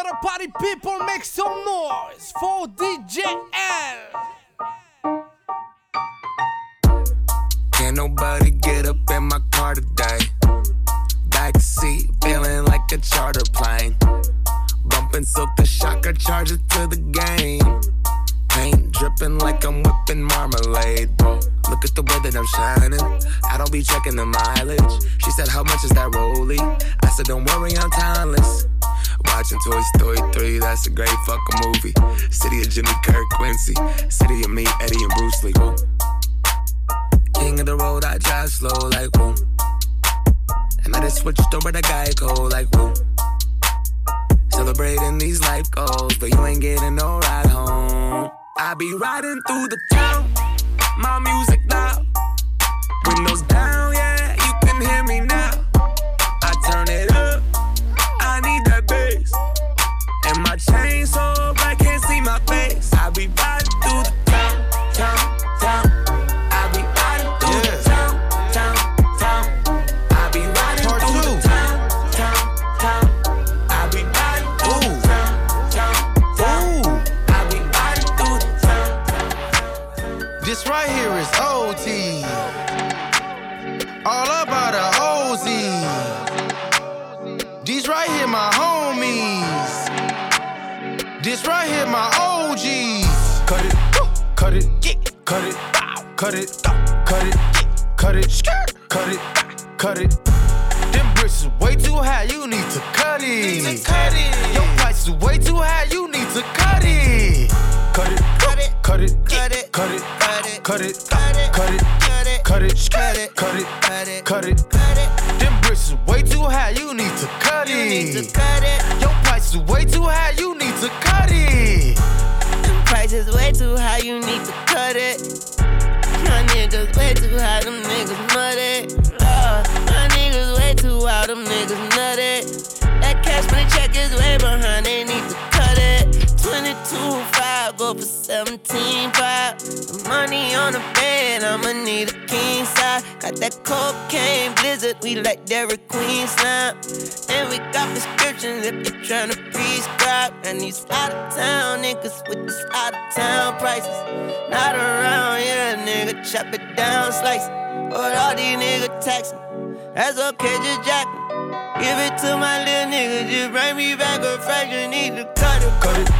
of the party people make some noise for DJ L. Can't nobody get up in my car today. Backseat feeling like a charter plane. Bumping so the shocker charges to the game. Paint dripping like I'm whipping marmalade, bro. Look at the way that I'm shining. I don't be checking the mileage. She said, How much is that rollie? I said, Don't worry, I'm timeless. Watching Toy Story 3, that's a great fucking movie. City of Jimmy Kirk Quincy. City of me, Eddie and Bruce Lee. Woo. King of the road, I drive slow like woo. And I just switched over to Geico like woo. Celebrating these life goals, but you ain't getting no ride home. I be riding through the town, my music loud. Windows down, That cash money check is way behind, they need to cut it. 22 5, go for 17 5. The money on the bed, I'ma need a king size. Got that cocaine blizzard, we like Dairy Queen slime. And we got prescriptions if you're tryna prescribe. And these out of town niggas with these out of town prices. Not around here, nigga, chop it down, slice. But all these niggas taxing. That's okay, just jack. Give it to my little nigga, just bring me back a fraction. Need to cut it. Cut it,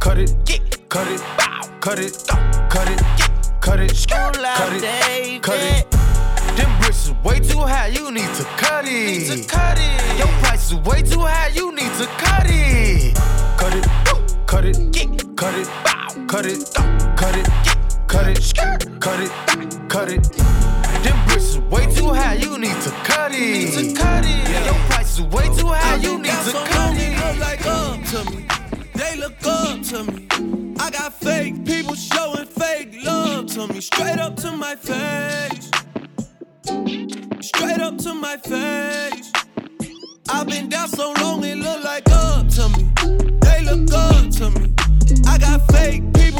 cut it, cut it, cut it, cut it, cut it, Pull out, cut it, cut it. Them bricks is way too high, you need to cut it. cut it. Your price is way too high, you need to cut it. Cut it, cut it, cut it, cut it, cut it, cut it, cut it, cut it. Bricks is way too high, you need to cut it. to cut it. Your price is way too high, you need to cut They look it. like up to me. They look up to me. I got fake people showing fake love to me. Straight up to my face. Straight up to my face. I've been down so long, it look like up to me. They look up to me. I got fake people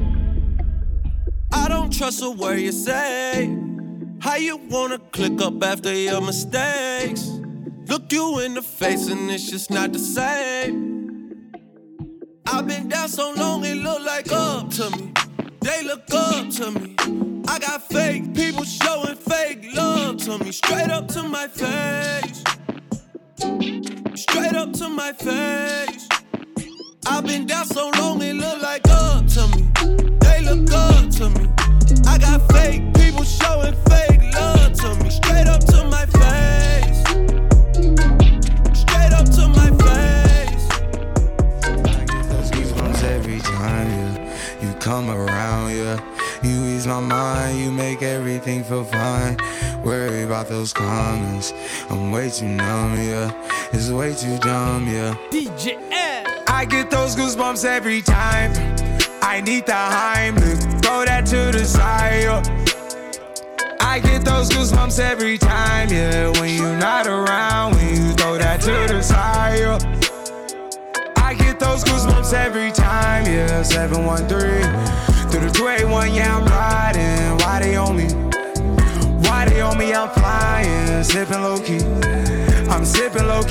I don't trust a word you say. How you wanna click up after your mistakes? Look you in the face and it's just not the same. I've been down so long it look like up to me. They look up to me.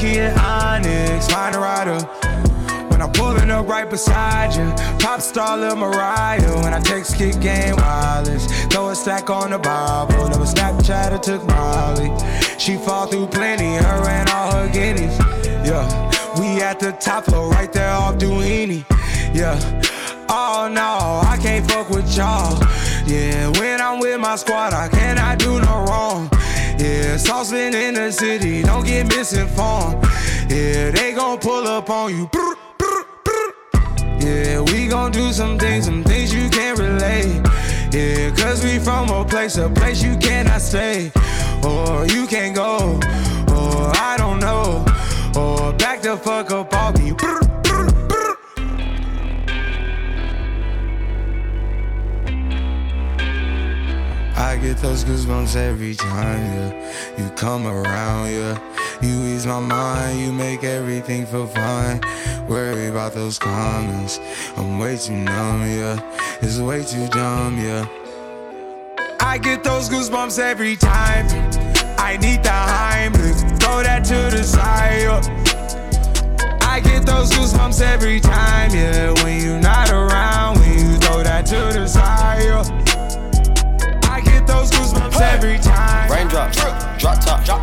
Key in Onyx, a rider. When I'm pulling up right beside you, pop star Lil Mariah. When I text kick game wireless, throw a stack on the Bible. Never Snapchat or took Molly. She fall through plenty, her and all her guineas. Yeah, we at the top floor, right there off Duini. Yeah. Oh no, I can't fuck with y'all. Yeah, when I'm with my squad, I cannot do no wrong. Yeah, in the city, don't get misinformed. Yeah, they gon' pull up on you. Yeah, we gon' do some things, some things you can't relate. Yeah, cause we from a place, a place you cannot stay. Or you can't go, or I don't know. Or back the fuck up off me. I get those goosebumps every time, yeah. You come around, yeah. You ease my mind, you make everything feel fine. Worry about those comments. I'm way too numb, yeah. It's way too dumb, yeah. I get those goosebumps every time. I need the Heimlich,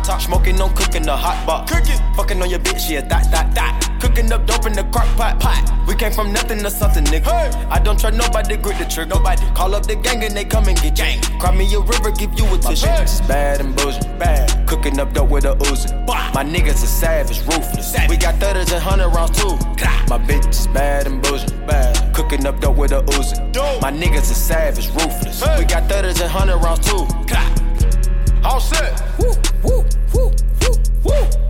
top. Smoking, no cooking, the hot box. Cooking, fucking on your bitch, yeah, that, that, that. Cooking up dope in the crock pot, pot. We came from nothing to something, nigga. Hey. I don't try nobody, grip the trigger. Nobody call up the gang and they come and get gang. Cry me a river, give you a tissue. My is bad and bullshit, bad. Cooking up dope with a Uzi. My niggas are savage, ruthless. Savage. We got thudders and hundred rounds too. My bitch is bad and bullshit, bad. Cooking up dope with a Uzi. My niggas are savage, ruthless. Hey. We got thudders and hundred rounds too. All set. Woo, woo.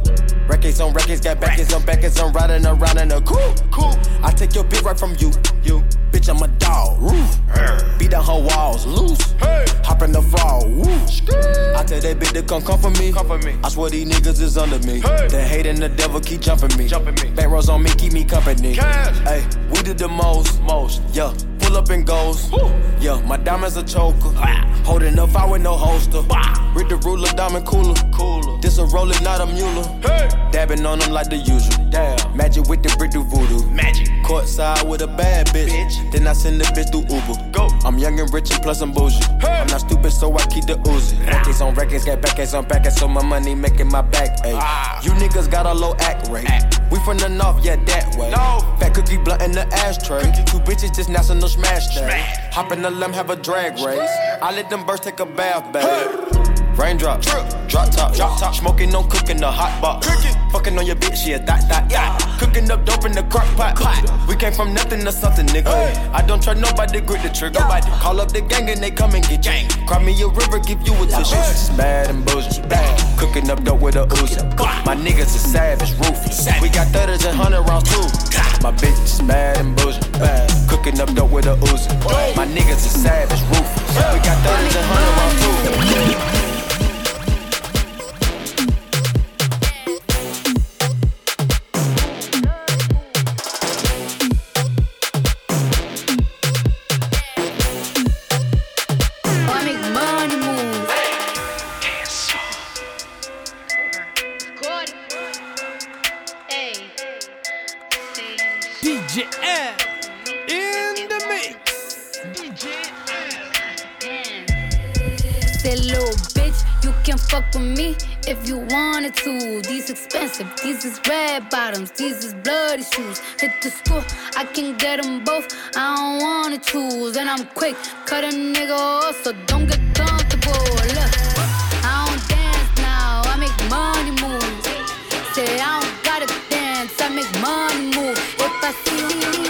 Records on records, got backers on backers, I'm riding around in a cool, cool. I take your bitch right from you, you. Bitch, I'm a dog, roof. Beat down her walls, loose. Hey. Hop in the fall, woo. I tell that bitch to come come for me. Come for me. I swear these niggas is under me. Hey. The hate and the devil keep jumping me. Jumping me. Back rows on me, keep me company. Hey, we did the most, most, yeah pull up and goes. Yeah, my diamonds a choker. Holding up, I with no holster. Read the ruler, diamond cooler. cooler. This a roller, not a mule. Hey. Dabbing on them like the usual. Damn. Magic with the brick do voodoo. Magic. Courtside with a bad bitch. bitch. Then I send the bitch through Uber. Go. I'm young and rich and plus I'm bougie. Hey. I'm not stupid, so I keep the Uzi. Records on records, got backers on backers, so my money making my back. Ah. You niggas got a low act rate. Act. We from the north, yeah, that way. No. Fat cookie blunt in the ashtray. Cookie. Two bitches just national smash that. Hop in the limb, have a drag race. I let them birds take a bath, babe. Raindrop, drop drop top, drop top. Smoking, no cooking, the hot box. Cooking, fucking on your bitch, yeah, that, that, yeah. Cooking up dope in the crock pot. We came from nothing to something, nigga. I don't try nobody, grip the trigger. Nobody call up the gang and they come and get gang. Cry me a river, give you a tissue. Bad and bullshit, bad. Cooking up dope with a Uzi. My niggas are savage, ruthless. We got thudders and hundred rounds too. My bitch is bad and bullshit, bad. Cooking up dope with a Uzi. My niggas are savage, ruthless. We got thudders and hundred rounds too. These is red bottoms, these is bloody shoes. Hit the school, I can get them both. I don't wanna choose. And I'm quick, cut a nigga off, so don't get comfortable. Look, I don't dance now, I make money move. Say I don't gotta dance, I make money move. If I see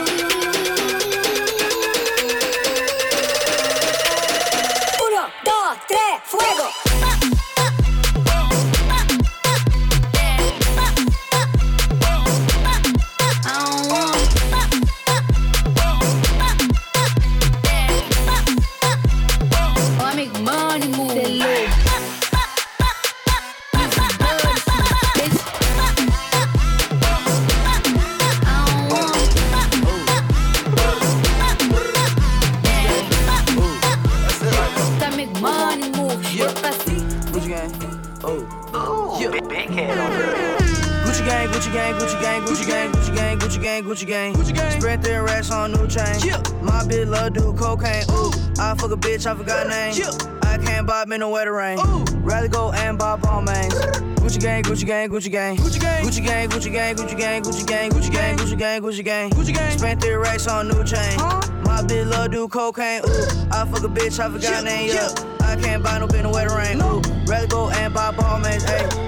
Gucci gang. Gucci gang. Spread their racks on new chain. Yeah. My bitch love do cocaine. Ooh. I fuck a bitch, I forgot name. Yeah. I can't bob in no wetter rain. Ooh. Rather go and buy on mains. Gucci gang, Gucci gang, Gucci gang. Gucci gang, Gucci gang, Gucci gang, Gucci gang, Gucci gang, Gucci gang, Gucci gang, Gucci gang. Gucci gang. Spent three racks on new chain. My bitch love do cocaine. Ooh. I fuck a bitch, I forgot name. Yeah. I can't buy no bin no the wetter rain. Rather go and buy Balmains. Ayy.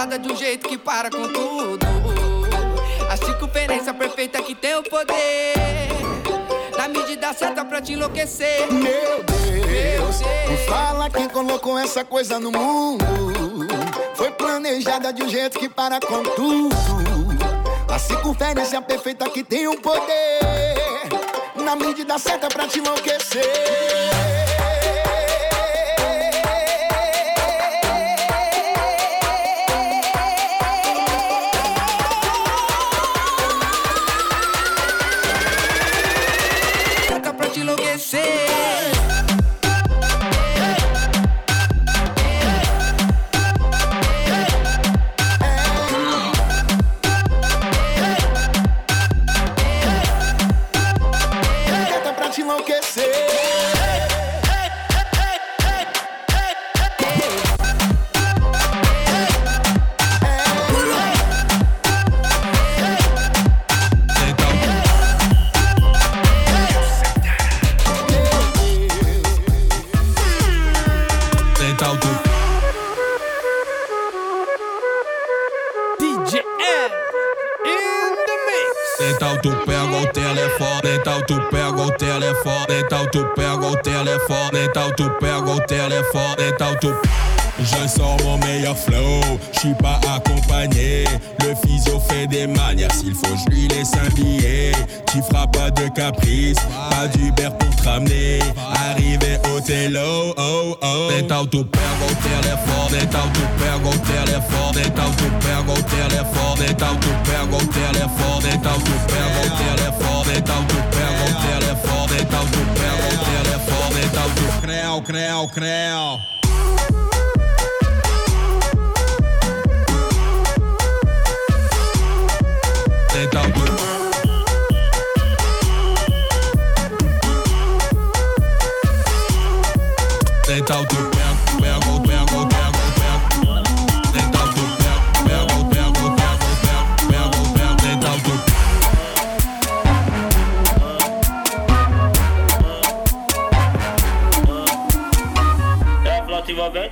Planejada de um jeito que para com tudo. A circunferência perfeita que tem o poder. Na medida certa pra te enlouquecer. Meu Deus, me fala quem colocou essa coisa no mundo. Foi planejada de um jeito que para com tudo. A circunferência perfeita que tem o poder. Na medida certa pra te enlouquecer. fort est auto. Je sors mon meilleur flow, je suis pas accompagné. Le physio fait des manières, s'il faut, je lui laisse un billet. Tu feras pas de caprice, pas d'Uber pour te ramener. Arrivé au télo, oh oh. T'es auto pergo, t'es l'effort, t'es auto pergo, t'es l'effort, t'es auto pergo, t'es l'effort, t'es auto pergo, t'es l'effort, t'es auto pergo, t'es l'effort, t'es auto pergo. Creu, creu, creu. Então tu Então tu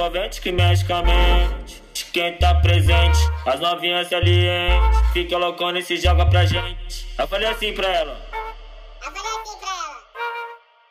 envolvente que mexe com a mente. Quem tá presente, as novinhas salientes. Fica loucona e se joga pra gente. Eu falei assim pra ela.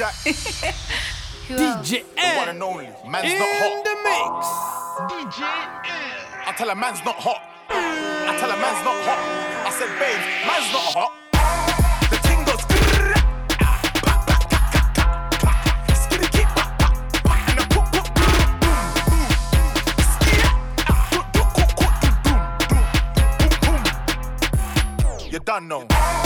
shot. DJ the one and only. Man's not hot. the mix. DJ I tell her man's not hot. I tell her man's not hot. I said, babe, man's not hot. The ting goes. Done now.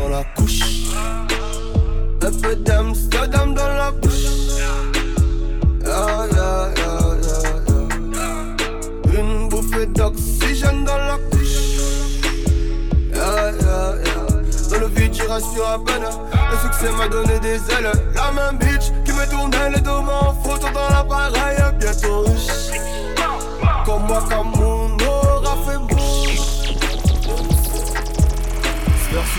sur la couche. Un peu d'Amsterdam dans la bouche. Ah, yeah, yeah, yeah, Une bouffée d'oxygène dans la couche. Ah, dans le vide, j'y rassure à peine. Le succès m'a donné des ailes. La même bitch qui me tournait les deux mains en photo dans l'appareil. Bientôt riche. Comme moi, comme moi.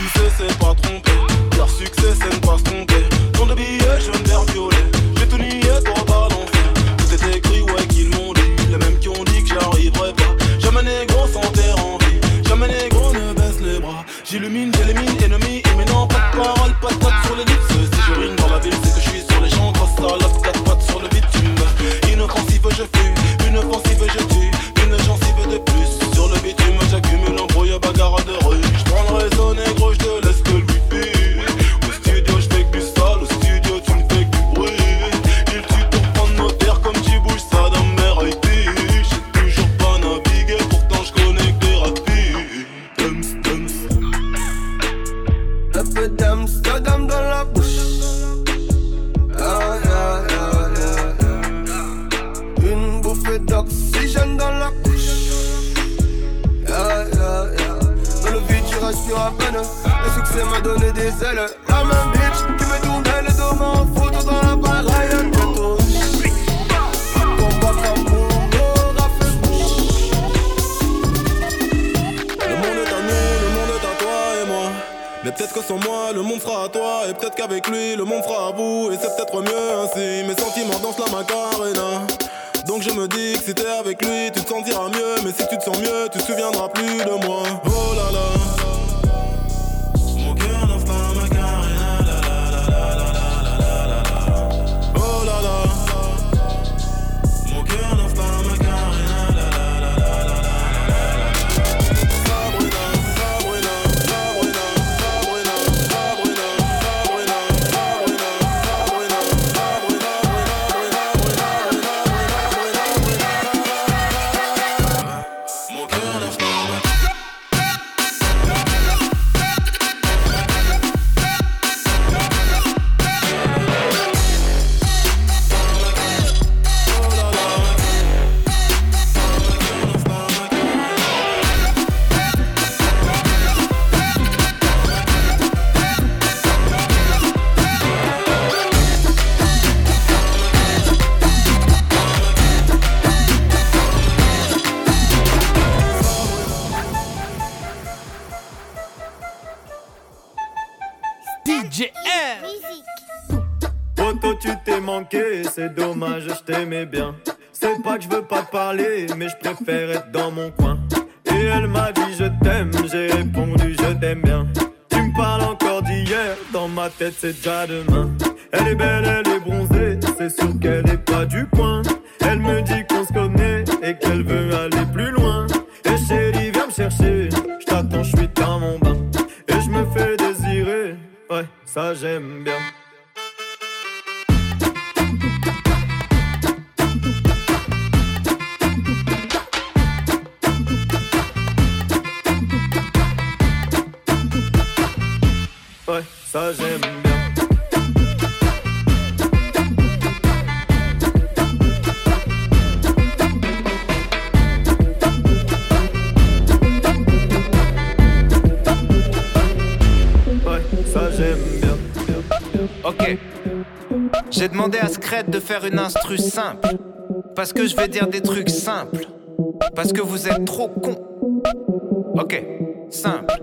succès c'est pas tromper Leur succès c'est ne pas tromper. Je t'aimais bien. C'est pas que je veux pas parler, mais je préfère être dans mon coin. Et elle m'a dit je t'aime, j'ai répondu je t'aime bien. Tu me parles encore d'hier, dans ma tête c'est déjà demain. Elle est belle, elle est bronzée, c'est sûr qu'elle est pas du coin. Elle me dit qu'on se connaît et qu'elle veut aller plus loin. Et chérie, viens me chercher, je t'attends, je suis dans mon bain. Et je me fais désirer, ouais, ça j'aime bien. Ok. J'ai demandé à Scred de faire une instru simple. Parce que je vais dire des trucs simples. Parce que vous êtes trop cons. Ok. Simple.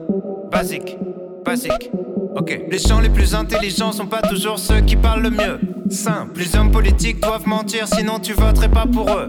Basique. Basique. Ok. Les gens les plus intelligents sont pas toujours ceux qui parlent le mieux. Simple. Les hommes politiques doivent mentir, sinon tu voterais pas pour eux.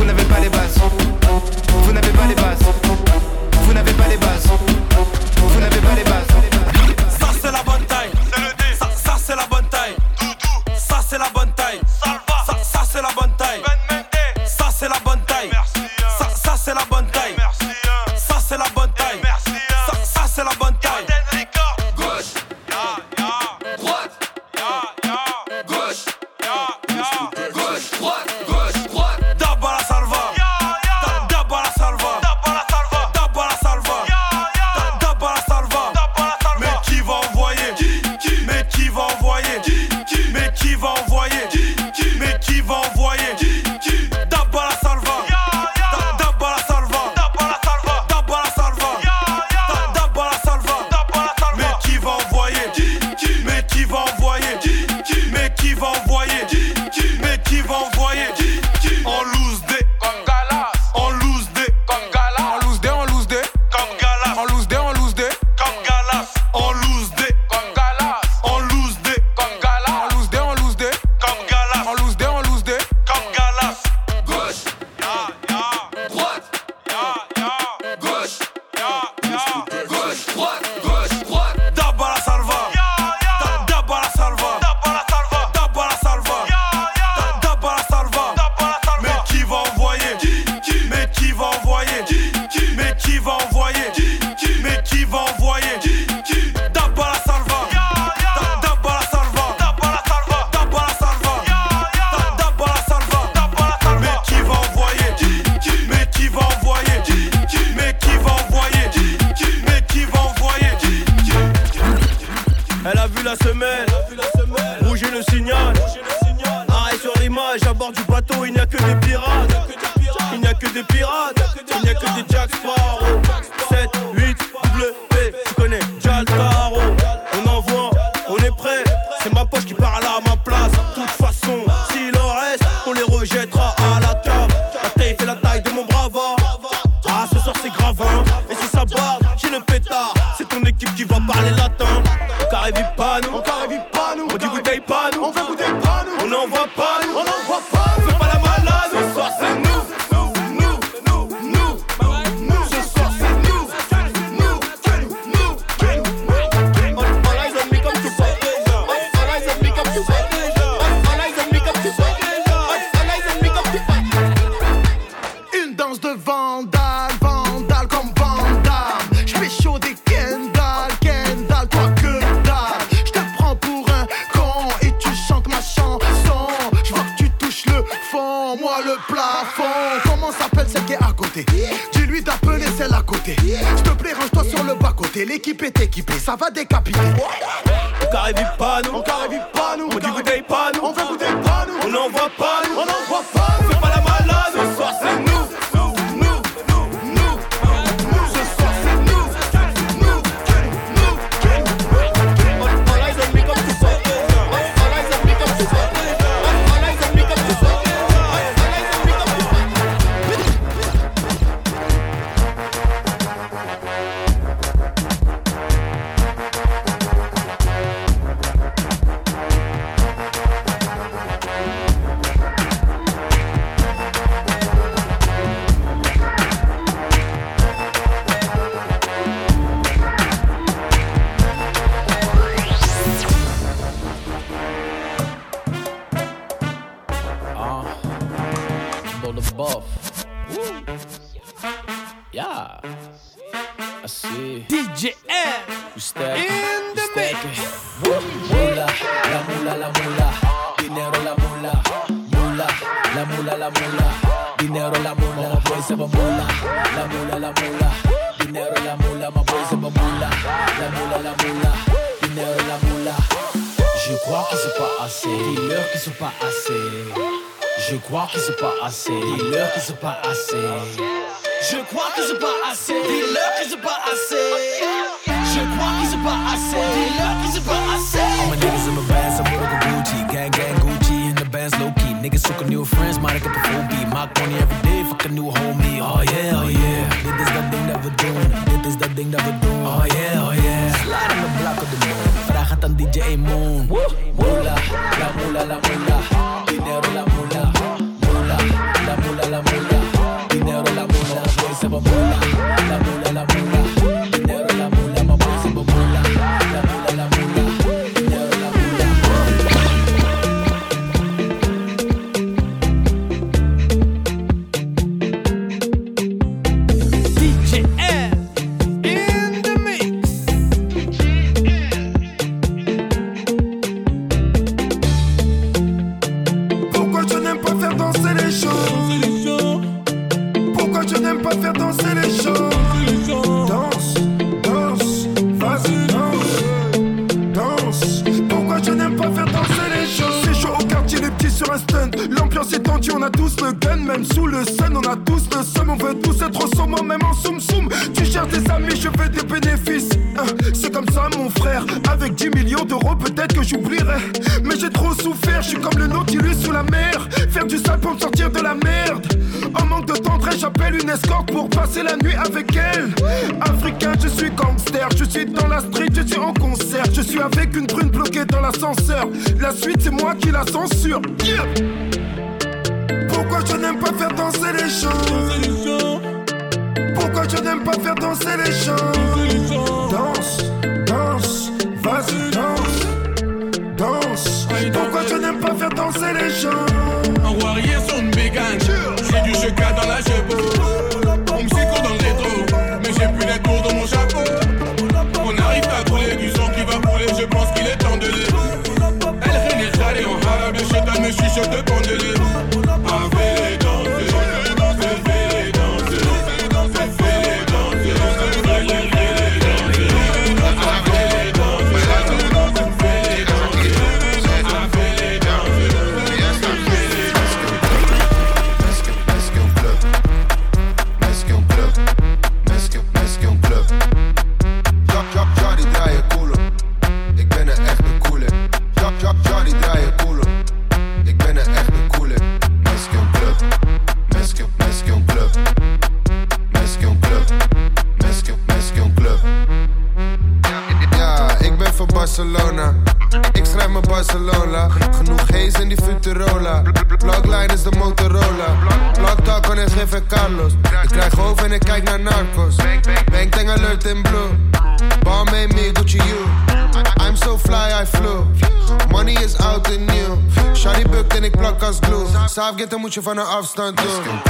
Vous n'avez pas les bases. Vous n'avez pas les bases. Vous n'avez pas les bases. Vous n'avez pas les bases. C'est ma poche qui parle à ma place. De toute façon, s'il en reste, on les rejettera à la table. La taille fait la taille de mon bravard. Ah, ce soir c'est grave, hein. Et si ça barre, j'ai le pétard. C'est ton équipe qui va parler latin. Encore nous, encore pas Je crois qu'ils sont pas assez. Dis-leur qu'ils sont pas assez. Je crois qu'ils sont pas assez. Dis-leur qu'ils sont pas assez. Je crois qu'ils sont pas assez. Dis-leur qu'ils sont pas assez. All my niggas in my bands, I'm with Uncle Gucci. Gang, gang, Gucci, in the bands low key. Niggas took a new friends, might have got the full beat. Maak money every day, fuck a new homie. Oh yeah, oh yeah. Dit is dat ding dat we doen. Dit is dat ding dat we doen. Oh yeah, oh yeah. Slide in the block of the moon. Vraag het aan DJ Moon. Mula, la mula, la mula. Dinero, la mula. la mula, dinero la mula, hoy se popula, la mula, la mula. Stun L'ambiance est tendue, on a tous le gun Même sous le sun, on a tous le seum On veut tous être au sommet, même en soum soum. Tu cherches des amis, je fais des bénéfices. Hein, C'est comme ça mon frère Avec 10 millions d'euros peut-être que j'oublierai. Mais j'ai trop souffert, je suis comme le Nautilus sous la mer. Faire du sale pour me sortir de la merde. En manque de tendresse, j'appelle une escorte pour passer la nuit avec elle. Africain, je suis gangster, je suis dans la street, je suis en concert. Je suis avec une brune bloquée dans l'ascenseur. La suite c'est moi qui la censure Pourquoi je n'aime pas faire danser les gens Pourquoi je n'aime pas faire danser les gens Danse, danse, vas-y danse. Danse. Pourquoi je n'aime pas faire danser les gens Un warrior une bégane J'ai du cheka dans la cheveux On me secoue dans le rétro Mais j'ai plus les tours dans mon chapeau. On arrive à trouver du son qui va couler Je pense qu'il est temps de les Elle rit les allées en arabe Le chétan me chuchote de Je van een afstand doen.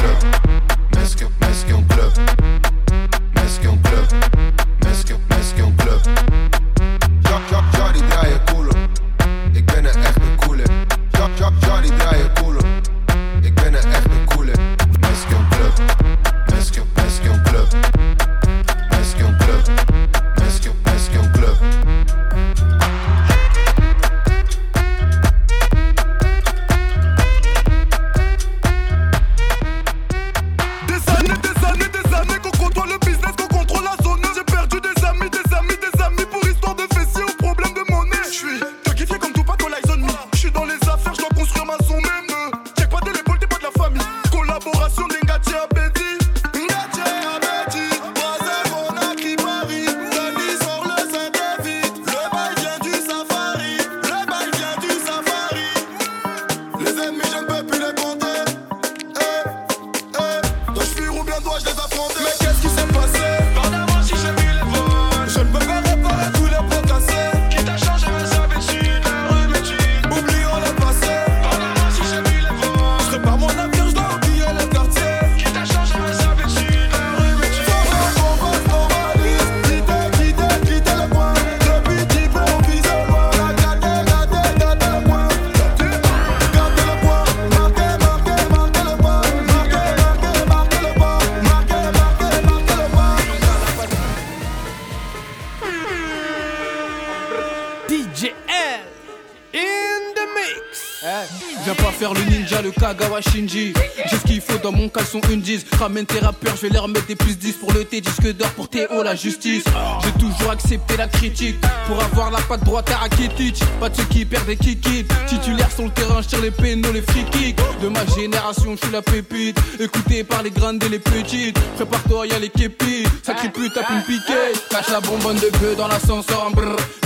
J'ai ce qu'il faut dans mon caleçon une 10. Ramène tes rappeurs, je vais leur mettre des plus 10 pour le T disque d'or pour Théo la justice. J'ai toujours accepté la critique pour avoir la patte droite à Rakitic. Pas de ceux qui perdent des kikis. Titulaire sur le terrain, je tire les pénaux, les free kicks. De ma génération, je suis la pépite. Écouté par les grandes et les petites. Prépare-toi, y'a les képis. Sacré pute, tape une piquée. Cache la bonbonne de bœuf dans l'ascenseur.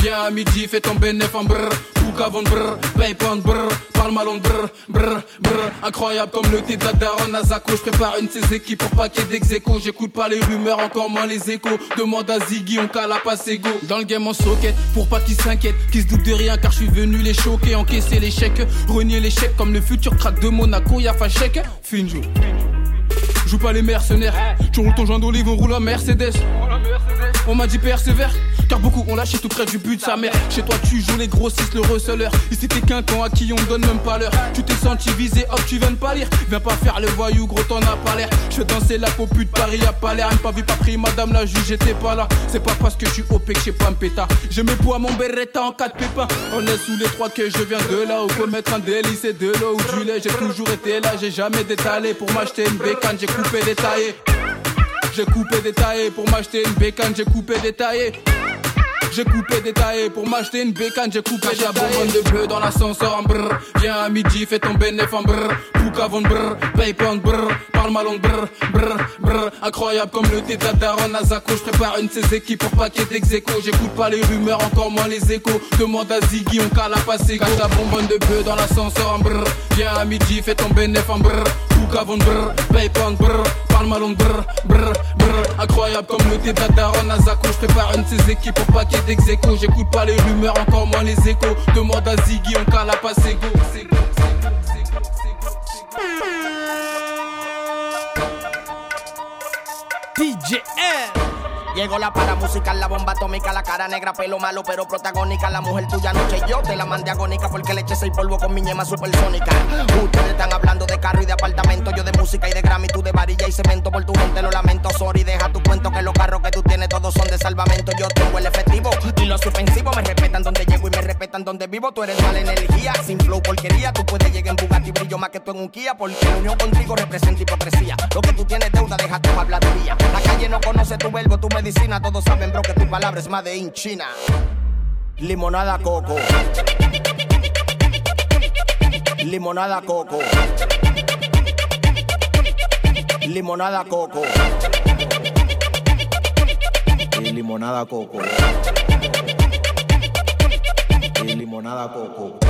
Viens à midi, fais ton bénéf en brr. Ou avant brr, en brr. Parle mal en brr, brr, brr. Incroyable comme le thé de la daronne à Zako. Je prépare une de ces équipes pour ait d'ex-écho. J'écoute pas les rumeurs, encore moins les échos. Demande à Ziggy, on cala pas go Dans le game en socket, pour pas qu'ils s'inquiètent, qu'ils se doutent de rien, car je suis venu les choquer, encaisser l'échec, renier l'échec comme le futur crack de Monaco. Y'a fa chèque, Finjo. Joue pas les mercenaires, tu roules ton joint d'olive, on roule en Mercedes. On m'a dit persévère, car beaucoup ont lâché tout près du but de sa mère. Chez toi, tu joues les grossistes, le receleur. Ici, t'es qu'un con à qui on donne même pas l'heure. Tu t'es senti visé, hop, tu viens de pas lire. Viens pas faire le voyou, gros, t'en as pas l'air. Je fais danser la peau pute, Paris a pas l'air. Pas vu, pas pris, madame la juge, j'étais pas là. C'est pas parce que je suis OP que j'ai pas un pétard. Je mets poids mon beretta en quatre pépins. On est sous les trois que je viens de là. Où mettre un délice et de l'eau ou du lait. J'ai toujours été là, j'ai jamais détalé. Pour m'acheter une bécane, j'ai coupé détaillé. J'ai coupé détaillé pour m'acheter une bécane, j'ai coupé détaillé. J'ai coupé détaillé pour m'acheter une bécane, j'ai coupé la bonbonne de bleu dans l'ascenseur en brr. Viens à midi, fais ton bénéf en brr. De brr, paye pas en brr. Parle mal en brr, brr, brr. Incroyable comme le thé daronne à. Je prépare une équipes pour pas ait d'ex-écho. J'écoute pas les rumeurs, encore moins les échos. Demande à Ziggy, on cala passer. Cache la bonbonne de bleu dans l'ascenseur en brr. Viens à midi, fais ton bénéf en brr cavons brr, paypang brr, parle ma langue brr, brr, brr. Incroyable comme le débat d'Aaron Azako, je prépare une de ses équipes pour paquet d'exéco. J'écoute pas les rumeurs, encore moins les échos. Demande à Ziggy, on cala pas ses go. DJ DJR Llegó la para musical, la bomba atómica, la cara negra, pelo malo, pero protagónica. La mujer tuya noche yo te la mandé agónica porque le eché seis polvo con mi ñema supersónica. Ustedes están hablando de carro y de apartamento, yo de música y de Grammy, tú de varilla y cemento. Por tu gente lo lamento, sorry, deja tu cuento que los carros que tú tienes todos son de salvamento. Yo tengo el efectivo y los ofensivos me respetan donde llego y me respetan donde vivo. Tú eres mala energía, sin flow porquería. Tú puedes llegar en Bugatti brillo más que tú en un Kia porque la unión contigo representa hipocresía. Lo que tú tienes deuda, deja tu habladuría. La calle no conoce tu verbo, tu medicina. Todos saben, bro, que tu palabra es más de in China. Limonada coco. Limonada coco. Limonada coco. Y limonada coco. Limonada coco.